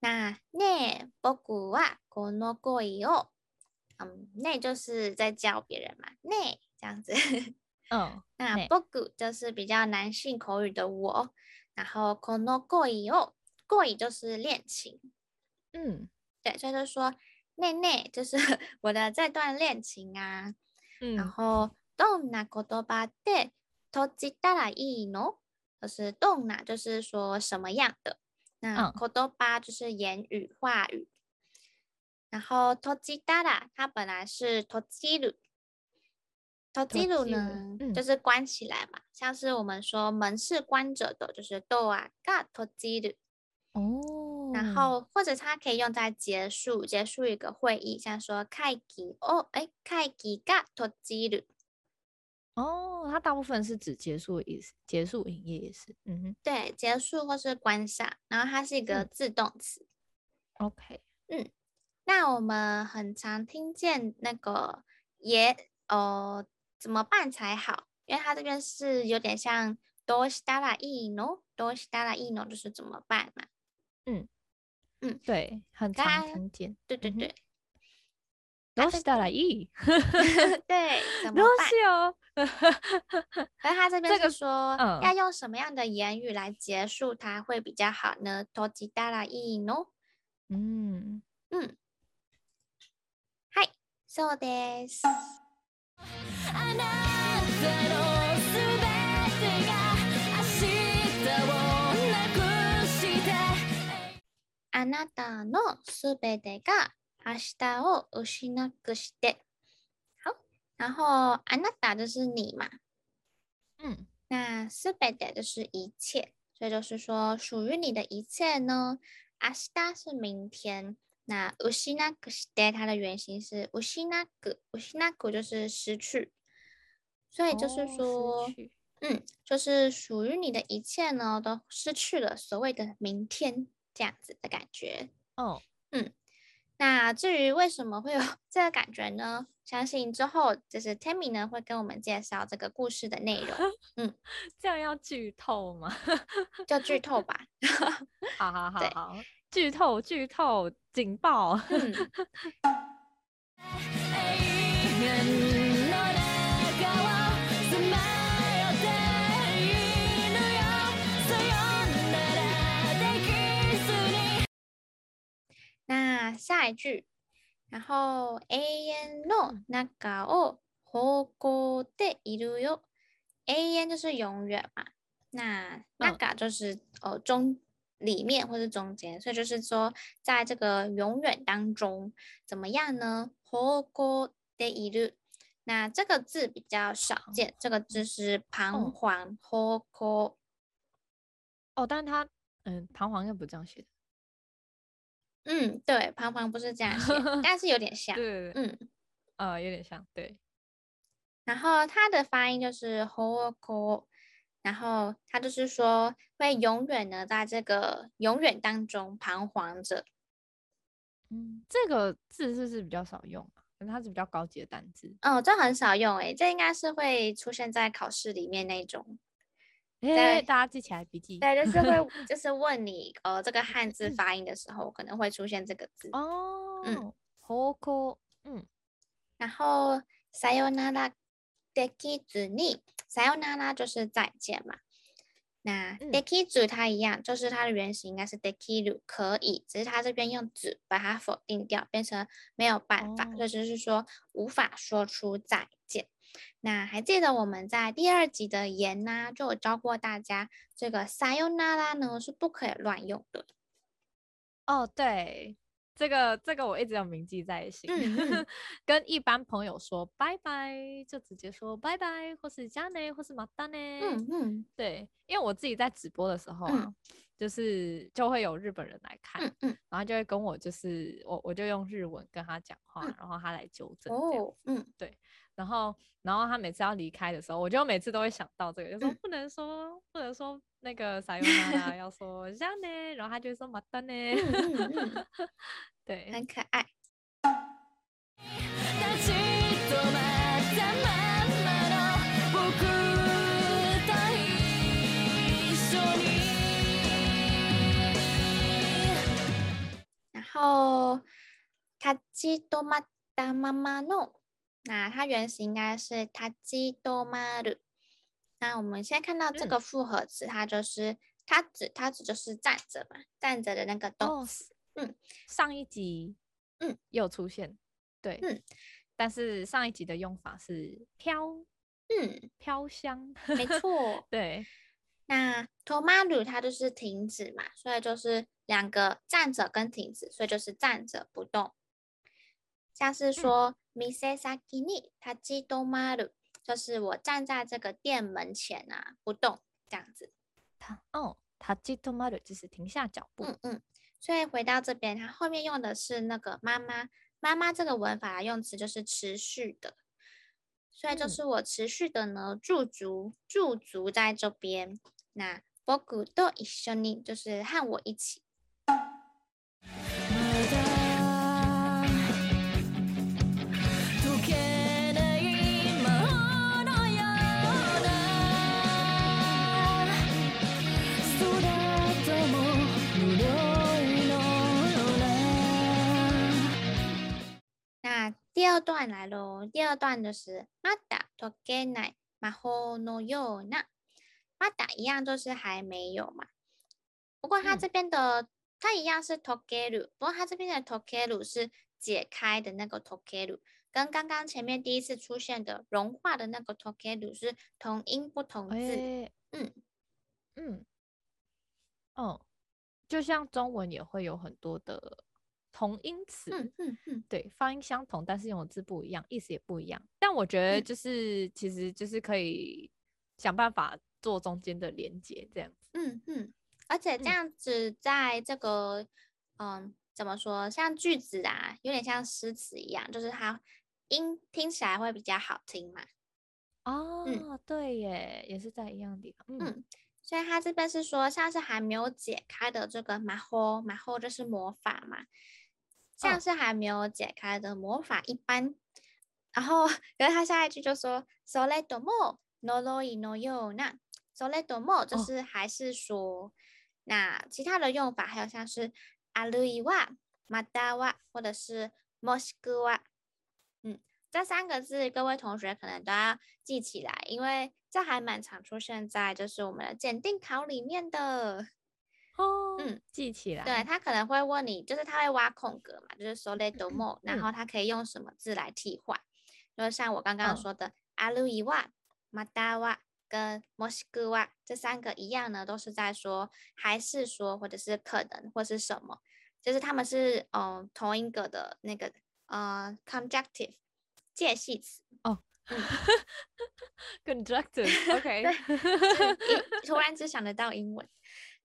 那ね、仆はこの恋を，嗯，ね就是在叫别人嘛，ね这样子。嗯，那仆就是比较男性口语的我，然后この恋を，恋就是恋情。嗯，对，所以就说ねね就是我的这段恋情啊。嗯，然后どんな言叶で闭じたらいいの？就是どんな就是说什么样的。那言叶就是言语话语，然后闭じたら它本来是闭じる，闭じる呢、嗯、就是关起来嘛，像是我们说门是关着的，就是ドアが闭じる。哦， 然后或者它可以用在结束结束一个会议，像说会议哦，哎，会议が闭じる。哦，它大部分是指结束的意思，结束营业也是，嗯哼，对，结束或是关上，然后它是一个自动词。嗯、OK，嗯，那我们很常听见那个也呃怎么办才好？因为它这边是有点像どうしたらいいの？どうしたらいいの就是怎么办嘛？嗯 嗯，对，很常听见，对对对。嗯どうしたらいい？对，怎么办？而他这边是说，嗯、要用什么样的言语来结束它会比较好呢？闭じたらいいの？嗯嗯，はい、そうです。あなたのすべてが 明日を失くして，好，然后あなた就是你嘛，嗯，那すべて就是一切，所以就是说属于你的一切呢。明日是明天，那失くして它的原型是失く，失く就是失去，所以就是说，哦、嗯，就是属于你的一切呢都失去了，所谓的明天这样子的感觉，哦，嗯。那至于为什么会有 这个感觉呢？相信之后就是 Tammy 呢会跟我们介绍这个故事的内容。嗯，这样要剧透吗？叫剧透吧。好好好好，剧透剧透警报。嗯那下一句，然后永远の中を歩行でいるよ。永远就是永远嘛，那中就是呃中里面或是中间，所以就是说在这个永远当中怎么样呢？歩行でいる。那这个字比较少见，这个字是彷徨。歩行。哦，但是它嗯，彷徨又不这样写的。 嗯，对，彷徨不是这样写，但是有点像。对，嗯，呃，有点像，对。然后它的发音就是ほこ，然后它就是说会永远的在这个永远当中彷徨着。嗯，这个字是不是比较少用啊？可能它是比较高级的单字。哦，这很少用诶，这应该是会出现在考试里面那种。对，大家记起来笔记。对，就是会，就是问你，呃，这个汉字发音的时候，可能会出现这个字。哦，嗯，ほこ，嗯，然后さよならできずに，さよなら就是再见嘛。那できず它一样，就是它的原型应该是できる，可以，只是它这边用子把它否定掉，变成没有办法，这、哦、就是说无法说出再见。 那还记得我们在第二集的言呢、啊，就有教过大家，这个さよなら呢是不可以乱用的。哦，对， 这个这个我一直有铭记在心。嗯嗯跟一般朋友说拜拜，就直接说拜拜，或是加内，或是马达内。嗯嗯，对，因为我自己在直播的时候啊，嗯、就是就会有日本人来看，嗯嗯、然后就会跟我就是我我就用日文跟他讲话，嗯、然后他来纠正。哦，嗯，对， 然后然后他每次要离开的时候，我就每次都会想到这个，就说不能说、嗯、不能说。那个撒尤娜拉 要说这样呢，然后他就说马丹呢，对，很可爱。然后他基多玛达妈妈诺，那它原型应该是他基多玛鲁。那我们现在看到这个复合词，嗯、它就是它指它指就是站着嘛，站着的那个动词。哦、嗯，上一集嗯又出现，对，嗯，但是上一集的用法是飘，嗯，飘香，没错，对。那止まる它就是停止嘛，所以就是两个站着跟停止，所以就是站着不动。像是说 店先に立ち止まる。就是我站在这个店门前啊，不动这样子。他哦，他立ち止まる就是停下脚步。嗯嗯。所以回到这边，它后面用的是那个妈妈妈妈这个文法用词就是持续的。所以就是我持续的呢驻足驻足在这边。那仆と一绪に就是和我一起。 二段来喽，第二段就是まだ解けない魔法のような，まだ一样就是还没有嘛。不过它这边的、嗯、它一样是解ける，不过它这边的解ける是解开的那个解ける，跟刚刚前面第一次出现的融化的那个解ける是同音不同字。欸、嗯嗯哦，就像中文也会有很多的。 同音词，嗯嗯嗯，对，发音相同，但是用的字不一样，意思也不一样。但我觉得就是，嗯、其实就是可以想办法做中间的连接，这样子。嗯嗯，而且这样子在这个，嗯，嗯，怎么说，像句子啊，有点像诗词一样，就是它音听起来会比较好听嘛。哦，嗯、对耶，也是在一样的地方。嗯，嗯，所以他这边是说，像是还没有解开的这个魔法，魔法就是魔法嘛。像是还没有解开的魔法一般，哦、然后，然后他下一句就说“それとも呪いのような”，“それとも”就是还是说，哦、那其他的用法还有像是“あるいは”、“または”或者是“もしくは”，嗯，这三个字各位同学可能都要记起来，因为这还蛮常出现在就是我们的检定考里面的。哦， 嗯，记起来。对，他可能会问你，就是他会挖空格嘛，就是それとも，然后他可以用什么字来替换？嗯、就是像我刚刚说的，あるいは、または跟もしくは这三个一样呢，都是在说还是说，或者是可能，或是什么，就是他们是嗯、呃、同一个的那个呃 conjunctive 介系词哦。嗯，conjunctive，OK，突然只想得到英文。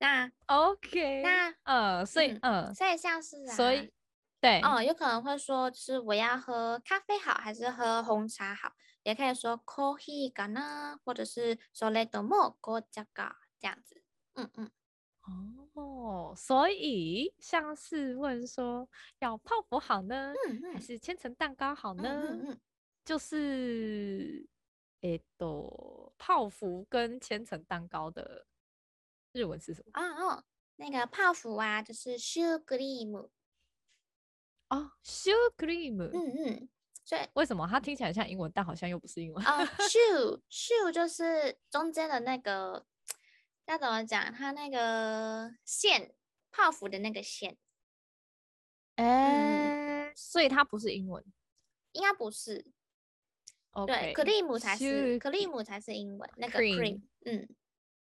那 OK，那呃，所以嗯，呃、所以像是啊，所以对，哦，有可能会说，就是我要喝咖啡好，还是喝红茶好？也可以说コーヒーかな，或者是それとも红茶か这样子。嗯嗯，哦，所以像是问说要泡芙好呢，嗯嗯、还是千层蛋糕好呢？嗯嗯嗯、就是诶，都泡芙跟千层蛋糕的。 日文是什么啊？哦，那个泡芙啊，就是 sugar cream。哦，sugar cream。嗯嗯，所以为什么它听起来像英文，但好像又不是英文？啊，sugar，sugar 就是中间的那个，要怎么讲？它那个线，泡芙的那个线。哎，所以它不是英文，应该不是。对，cream 才是，cream 才是英文，那个 cream。嗯。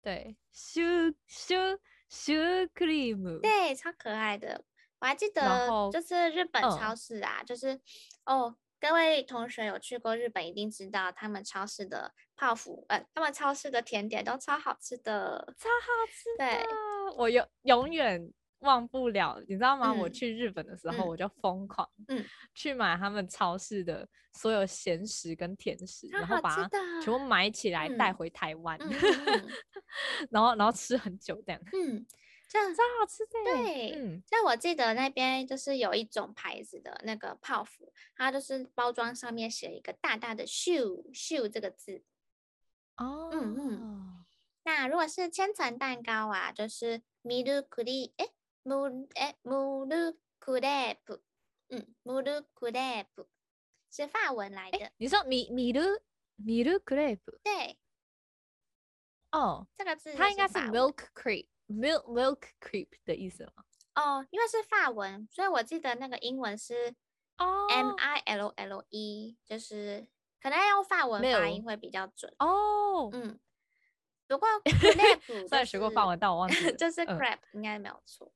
对，シュシュシュークリーム，对，超可爱的。 我还记得，就是日本超市啊，嗯、就是哦，各位同学有去过日本，一定知道他们超市的泡芙，呃，他们超市的甜点都超好吃的，超好吃。对，我永永远 忘不了，你知道吗？嗯、我去日本的时候，我就疯狂嗯去买他们超市的所有咸食跟甜食，嗯、然后把它全部买起来带回台湾，嗯、然后然后吃很久这样。嗯。这样超好吃的，对，嗯，像我记得那边就是有一种牌子的那个泡芙，它就是包装上面写一个大大的“秀秀”这个字。哦，嗯嗯。那如果是千层蛋糕啊，就是ミルクリ诶 ム诶ムルクレープ，嗯，ムルクレープ是法文来的。你说米米ル米ルクレープ？对。哦，这个字它应该是 milk crepe。milk milk crepe 的意思吗？哦，因为是法文，所以我记得那个英文是哦 M I L L E，就是可能要用法文发音会比较准哦。嗯，不过 crepe 虽然学过法文，但我忘记了，就是 crepe 应该没有错。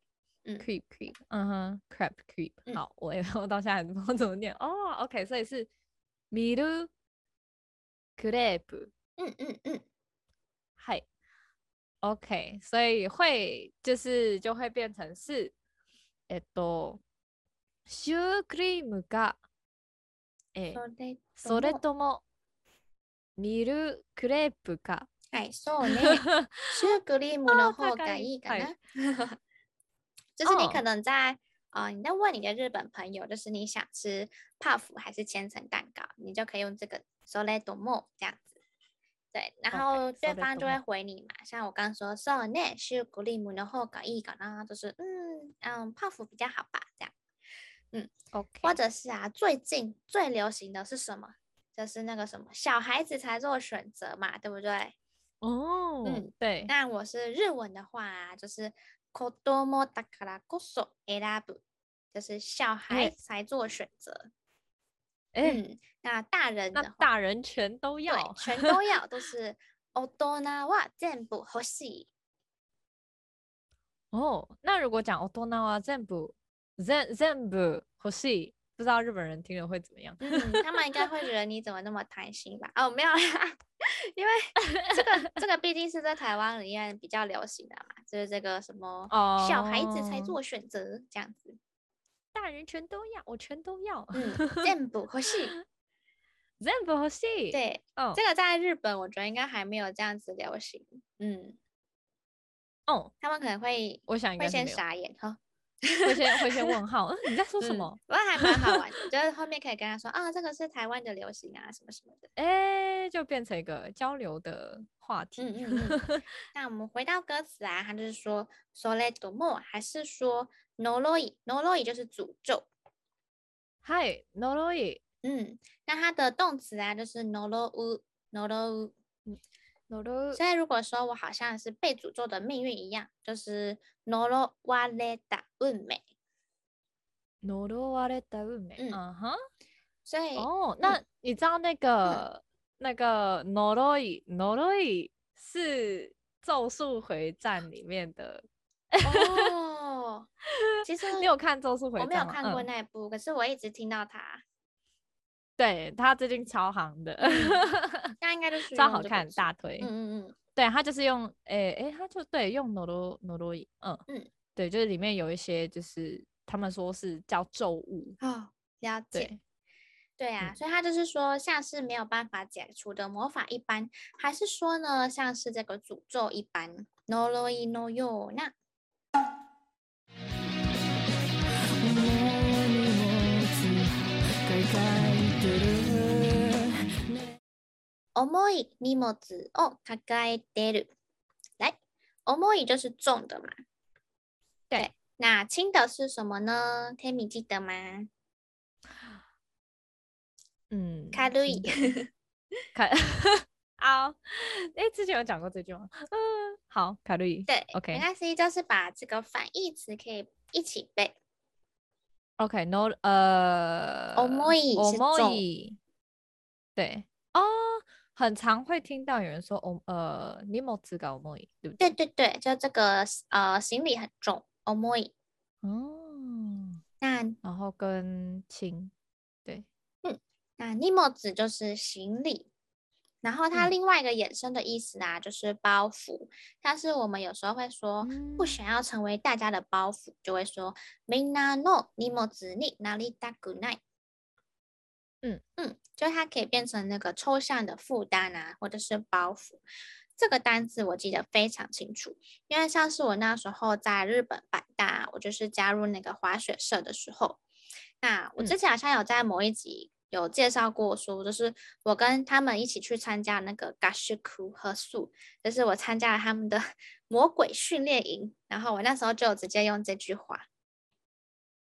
嗯，crepe crepe，嗯哼，crepe crepe。好，我 我到现在还不知道怎么念哦。OK，所以是ミルクレープ。嗯嗯嗯，嗨。OK，所以会就是就会变成是，えっと、シュークリームが、え、それともミルクレープか。はい、そうね。シュークリームの方がいいかな。就是你可能在啊、呃，你在问你的日本朋友，就是你想吃泡芙还是千层蛋糕，你就可以用这个それとも这样子。对，然后对方就会回你嘛，Okay, 像我刚刚说，そうね、シュークリームの方がいいかな，就是嗯嗯，泡芙比较好吧，这样，嗯，OK，或者是啊，最近最流行的是什么？就是那个什么小孩子才做选择嘛，对不对？哦，嗯，对。那我是日文的话啊，就是 子供だからこそ选ぶ，就是小孩才做选择。嗯，那大人的话，那大人全都要，对，全都要，都是大人は全部欲しい。哦，那如果讲大人は全部全全部欲しい， 不知道日本人听了会怎么样？嗯，他们应该会觉得你怎么那么贪心吧？哦，没有啦，因为这个这个毕竟是在台湾里面比较流行的嘛，就是这个什么小孩子才做选择这样子。大人全都要，我全都要。嗯，全部欲しい，全部欲しい。对，哦，这个在日本，我觉得应该还没有这样子流行。嗯，哦，他们可能会，我想应该会先傻眼哈， 会先会先问号，嗯，你在说什么？不过还蛮好玩的，就是后面可以跟他说啊，这个是台湾的流行啊，什么什么的，哎，就变成一个交流的话题。嗯嗯嗯。那我们回到歌词啊，他就是说それとも，还是说？呪い呪い就是诅咒，嗨，呪い，嗯，那它的动词啊就是呪う呪う呪う， 所以如果说我好像是被诅咒的命运一样，就是呪われた运命，呪われた运命，嗯哼，所以哦，那你知道那个、嗯、那个呪い呪い是《咒术回战》里面的哦。其实你有看《咒术回战》吗？我没有看过那部，嗯、可是我一直听到他， 对他最近超行的，那应该就是超好看，大腿。嗯嗯嗯，对他就是用，诶、欸、哎，他就对用诺罗诺罗伊，嗯嗯，对，就是里面有一些就是他们说是叫咒物哦，了解。对，对啊，嗯、所以他就是说像是没有办法解除的魔法一般，还是说呢像是这个诅咒一般？诺罗伊诺哟那。重い荷物を抱えてる。来，重い就是重的嘛。对，对，那轻的是什么呢？Tammy 记得吗？嗯，軽い。卡，好。哎，之前有讲过这句话。嗯，好，軽い。对，OK。没关系，就是把这个反义词可以一起背。OK，no，呃，重い是重。对，哦。 很常会听到有人说，哦，呃，荷物が重い，对不对？对对对，就这个呃，行李很重，重い。哦， 那然后跟轻，对，嗯，那荷物就是行李。然后它另外一个衍生的意思啊，嗯、就是包袱。但是我们有时候会说，不想要成为大家的包袱，嗯、就会说みんなの荷物になりたくない。 嗯嗯，就它可以变成那个抽象的负担啊，或者是包袱。这个单字我记得非常清楚，因为像是我那时候在日本阪大，我就是加入那个滑雪社的时候，那我之前好像有在某一集。有介绍过说，就是我跟他们一起去参加那个合宿合宿，就是我参加了他们的魔鬼训练营，然后我那时候就直接用这句话，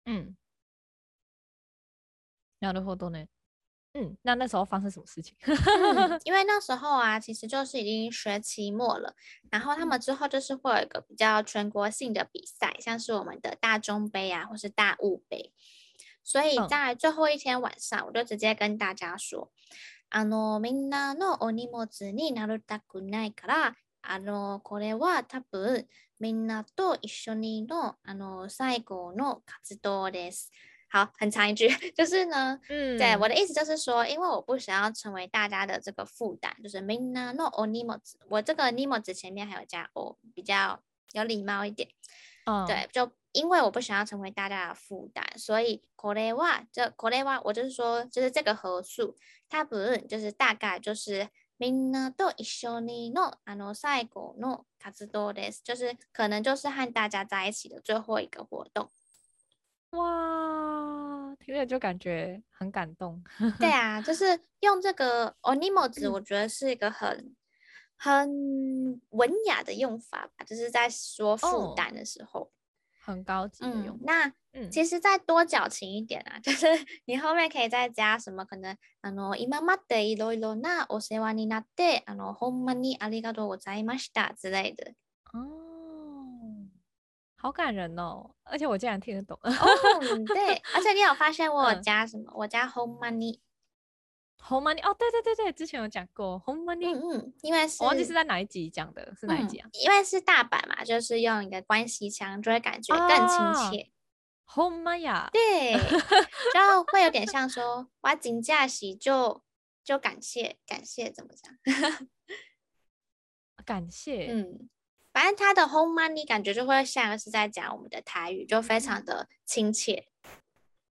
嗯，なるほどね， 嗯，那那时候发生什么事情？嗯，因为那时候啊，其实就是已经学期末了，然后他们之后就是会有一个比较全国性的比赛，像是我们的大中杯啊，或是大物杯。所以在最后一天晚上，我就直接跟大家说，あのみんなのお荷物になりたくないから、あのこれは多分みんなと一绪にのあの最后の活动です。 好，很长一句，就是呢，嗯，对，我的意思就是说，因为我不想要成为大家的这个负担，就是みんなのお荷物，我这个荷物前面还有加お，比较有礼貌一点，嗯，对，就。因为我不想要成为大家的负担，所以これは这これは我就是说，就是这个合宿，它不是就是大概就是みんなと一绪にのあの最后の活动です，就是可能就是和大家在一起的最后一个活动。 哇，听了就感觉很感动。对啊，就是用这个お荷物，我觉得是一个很很文雅的用法吧，就是在说负担的时候。Oh. 很高级的用、嗯，那其实再多矫情一点啊，嗯、就是你后面可以再加什么？可能あの今までいろいろなお世话になってあのほんまにありがとうございました之类的。哦， 好感人哦！而且我竟然听得懂。哦，对，而且你有发现我有加什么？嗯、我加ほんまに。ほんまに哦，对对对对，之前有讲过ほんまに，嗯嗯，因为是我忘记是在哪一集讲的，是哪一集啊？嗯、因为是大阪嘛，就是用一个关系腔，就会感觉更亲切。ほんまや，对，然后会有点像说我真的是就就感谢感谢怎么讲？感谢，嗯， 反正他的ほんまに感觉就会像是在讲我们的台语，就非常的亲切，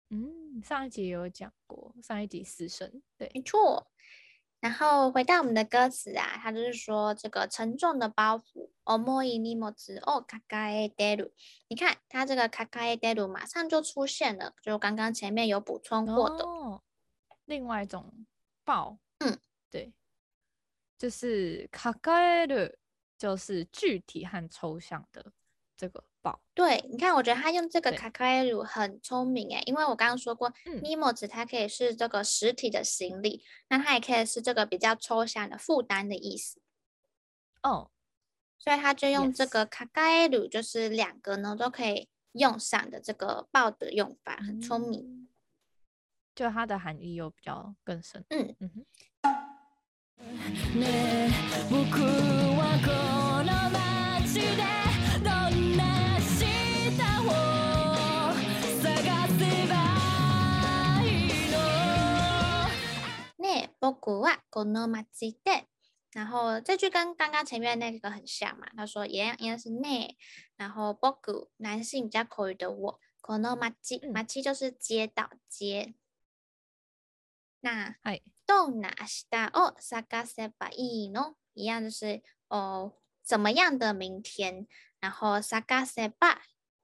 嗯。上一集也有讲过，上一集死神，对，没错。然后回到我们的歌词啊，它就是说这个沉重的包袱，重い荷物を抱えてる。你看它这个抱えてる马上就出现了，就刚刚前面有补充过的。哦，另外一种抱，嗯，对，就是抱える， 就是具体和抽象的这个。对，你看，我觉得他用这个卡卡埃鲁很聪明诶，因为我刚刚说过，荷物它可以是这个实体的行李，那它也可以是这个比较抽象的负担的意思。哦，所以他就用这个卡卡埃鲁，就是两个呢都可以用上的这个抱的用法，很聪明。嗯、就它的含义又比较更深。嗯嗯哼。ね僕はこの街でどんな下を探せばいいの。ね僕はこの街。で然后这句跟刚刚前面那个很像嘛，他说一样是 ne，然后 boku 男性加口语的我，kono machi machi 就是街道街。那，どんな明日を探せばいいの？一样就是哦，怎么样的明天？然后探せば。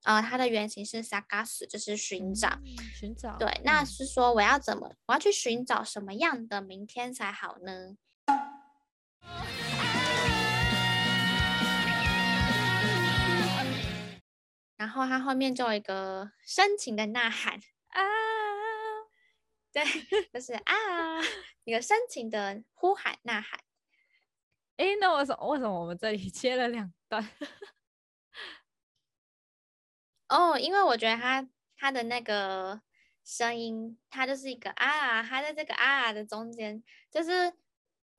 呃，它的原型是 sagas，就是寻找，嗯、寻找。对，那是说我要怎么，我要去寻找什么样的明天才好呢？然后它后面就有一个深情的呐喊啊， 对，就是啊，一个深情的呼喊呐喊。哎，那为什么为什么我们这里 切了两段？哦，oh, 因为我觉得他他的那个声音，他就是一个啊，他在这个啊的中间，就是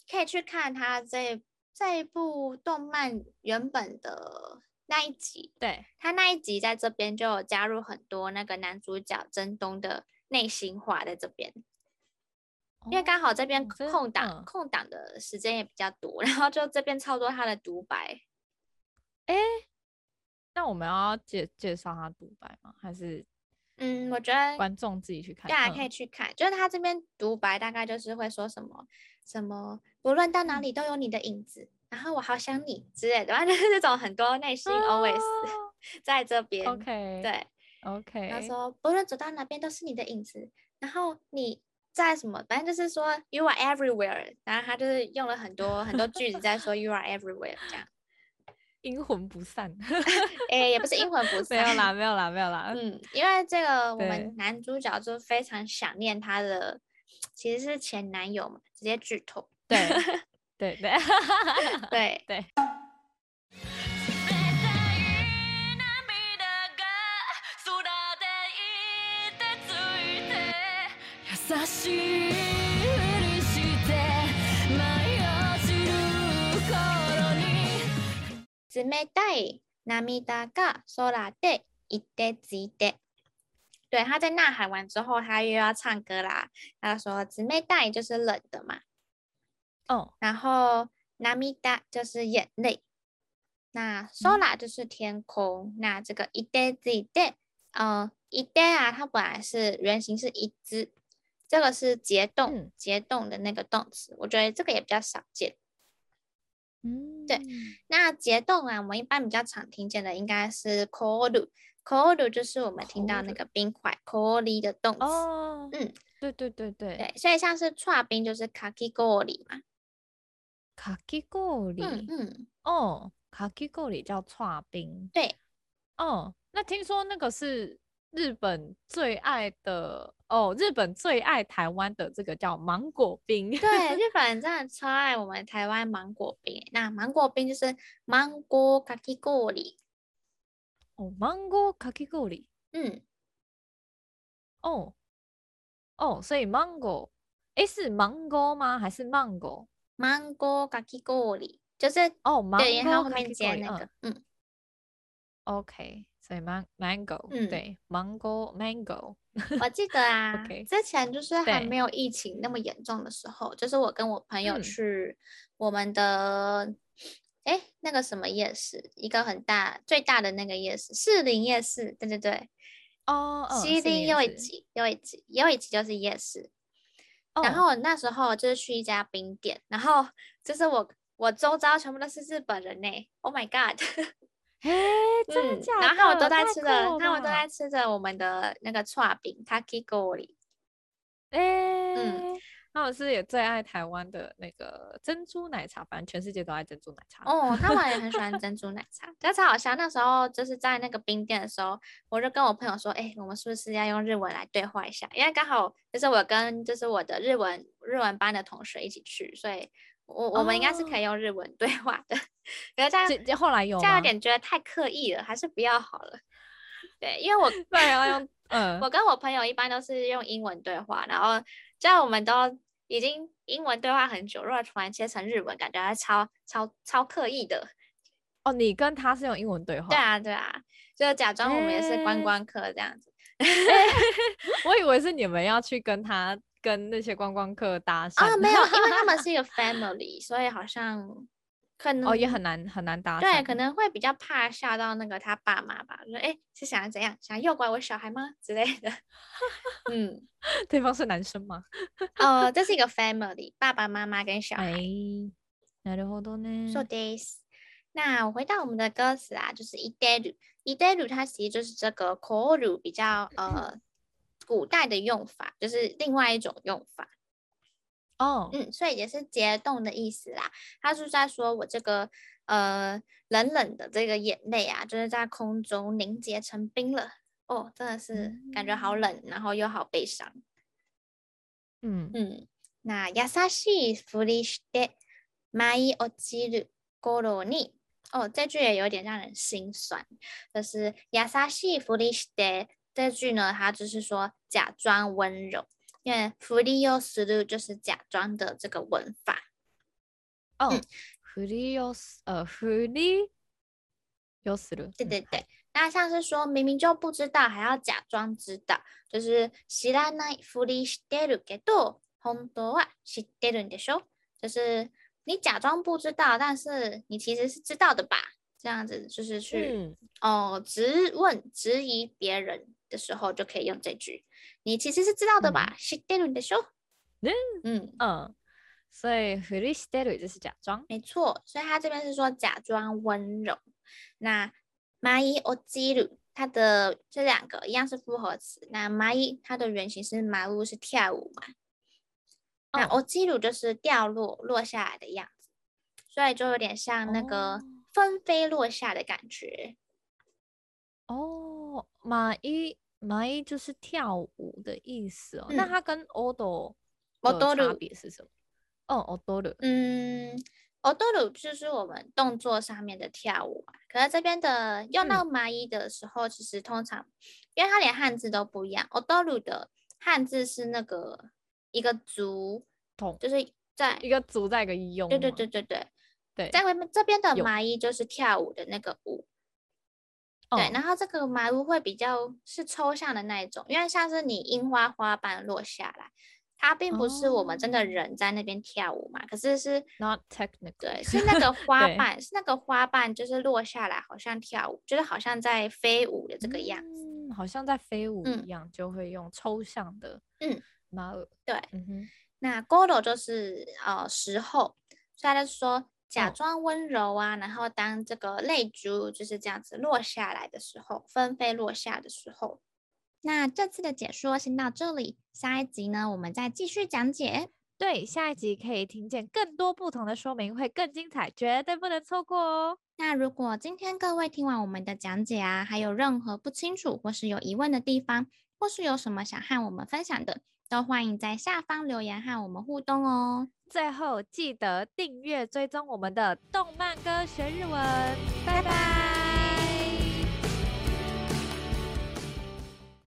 可以去看他这这一部动漫原本的那一集，对，他那一集在这边就有加入很多那个男主角真东的内心话在这边，哦、因为刚好这边空档、嗯、空档的时间也比较多，然后就这边操作他的独白。哎，那我们要介介绍他独白吗？还是？嗯，我觉得观众自己去看，大家可以去看。嗯、就是他这边独白，大概就是会说什么什么，不论到哪里都有你的影子，然后我好想你之类的，反正就是这种很多内心 always、哦、在这边。OK，对，OK。他说不论走到哪边都是你的影子，然后你在什么，反正就是说 you are everywhere。然后他就是用了很多很多句子在说 you are everywhere 这样。阴魂不散，哎、欸，也不是阴魂不散，没有啦，没有啦，没有啦。嗯，因为这个我们男主角就非常想念他的，其实是前男友嘛，直接剧透。对，对对对对。冷たい涙が空で一滴一滴。对，他在呐喊完之后，他又要唱歌啦。他说：“冷たい就是冷的嘛。”哦，然后涙就是眼泪。那空就是天空。嗯、那这个一滴一滴，呃，一滴啊，它本来是原型是一只， 这个是结冻结冻的那个动词。我觉得这个也比较少见。嗯，对，那结冻啊，我们一般比较常听见的应该是 “cold”，“cold” 就是我们听到那个冰块 “cold” 的动词。哦，嗯，对对对对，对，所以像是剉冰就是 “kakigori” 嘛，“kakigori”，嗯嗯，哦，“kakigori” 叫剉冰，对，哦，那听说那个是。日本最爱的哦，日本最爱台湾的这个叫芒果冰。对，日本人真的超爱我们台湾芒果冰。那芒果冰就是芒果かき氷。哦，芒果かき氷。嗯。哦。哦，所以芒果，诶，是芒果吗？还是芒果？芒果かき氷，就是哦，芒果后面接那个，嗯。嗯 OK。所以 mango，嗯，对，mango mango。 我记得 啊.之前就是还没有疫情那么严重的时候，就是我跟我朋友去我们的，哎、嗯，那个什么夜市，一个很大最大的那个夜市，士林夜市，对对对，哦，西林又一集又一集又一集就是夜市。然后那时候就是去一家冰店，然后就是我我周遭全部都是日本人呢，Oh my God！哎，真的假的？然后我都在吃着，那我都在吃着我们的那个串饼，kakigori。哎，嗯，那我是也最爱台湾的那个珍珠奶茶，反正全世界都爱珍珠奶茶。哦，他们也很喜欢 珍珠奶茶，但超好笑。那时候就是在那个冰店的时候，我就跟我朋友说，哎，我们是不是要用日文来对话一下？因为刚好就是我跟就是我的日文日文班的同学一起去，所以。我我们应该是可以用日文对话的，可是这样这后来有这样有点觉得太刻意了，还是不要好了。对，因为我 不然要用 嗯，我跟我朋友一般都是用英文对话，然后这样我们都已经英文对话很久，如果突然切成日文，感觉还超超超刻意的。哦，你跟他是用英文对话？对啊，对啊，就假装我们也是观光客这样子。欸、我以为是你们要去跟他。跟那些观光客搭讪啊，没有，因为他们是一个 family，所以好像可能哦也很难很难搭讪，对，可能会比较怕吓到那个他爸妈吧，说哎是想要怎样，想要诱拐我小孩吗之类的，嗯，对方是男生吗？哦，这是一个 family，爸爸妈妈跟小孩。なるほどね。そうです。那我回到我们的歌词啊，就是いでる，いでる，它其实就是这个コール比较呃。 古代的用法就是另外一种用法哦，嗯，所以也是结冻的意思啦。他是在说我这个呃冷冷的这个眼泪啊，就是在空中凝结成冰了。哦，真的是感觉好冷，嗯、然后又好悲伤。嗯嗯，那优しいふりして舞い落ちる顷に，哦，这句也有点让人心酸，就是优しいふりして。 这句呢，它就是说假装温柔，因为ふりをする就是假装的这个文法。哦，ふりを呃ふり 有死了。对对对，那像是说明明就不知道，还要假装知道，就是知らないふりしてるけど、本当は知ってるんでしょ？就是你假装不知道，但是你其实是知道的吧？这样子就是去、嗯、哦质问、质疑别人 的时候，就可以用这句。你其实是知道的吧？知ってるんでしょ？嗯嗯嗯。所以ふりしてる就是假装，没错。所以他这边是说假装温柔。那まいおちる，它的这两个一样是复合词。那まい它的原型是まう，是跳舞嘛？哦、那おちる就是掉落、落下来的样子，所以就有点像那个纷飞落下的感觉。 哦，まいまい就是跳舞的意思哦。嗯、那它跟おど的差别是什么？哦，オドル，嗯，オドル就是我们动作上面的跳舞嘛。可是这边的用到麻衣的时候，嗯、其实通常，因为它连汉字都不一样。オドル的汉字是那个一个足，同就是在一个足在一个用。对对对对对对，在外面这边的麻衣就是跳舞的那个舞。 对，然后这个麻衣会比较是抽象的那一种，因为像是你樱花花瓣落下来。它并不是我们真的人在那边跳舞嘛，oh, 可是是 not technical，对，是那个花瓣，是那个花瓣，就是落下来，好像跳舞，就是好像在飞舞的这个样子，嗯、好像在飞舞一样，嗯、就会用抽象的，嗯，马尔，对，嗯哼，那ゴロ就是呃时候，所以他就说假装温柔啊，哦、然后当这个泪珠就是这样子落下来的时候，纷飞落下的时候。那这次的解说先到这里，下一集呢，我们再继续讲解。对，下一集可以听见更多不同的说明，会更精彩，绝对不能错过哦。那如果今天各位听完我们的讲解啊，还有任何不清楚或是有疑问的地方，或是有什么想和我们分享的，都欢迎在下方留言和我们互动哦。最后记得订阅追踪我们的动漫歌学日文，拜拜。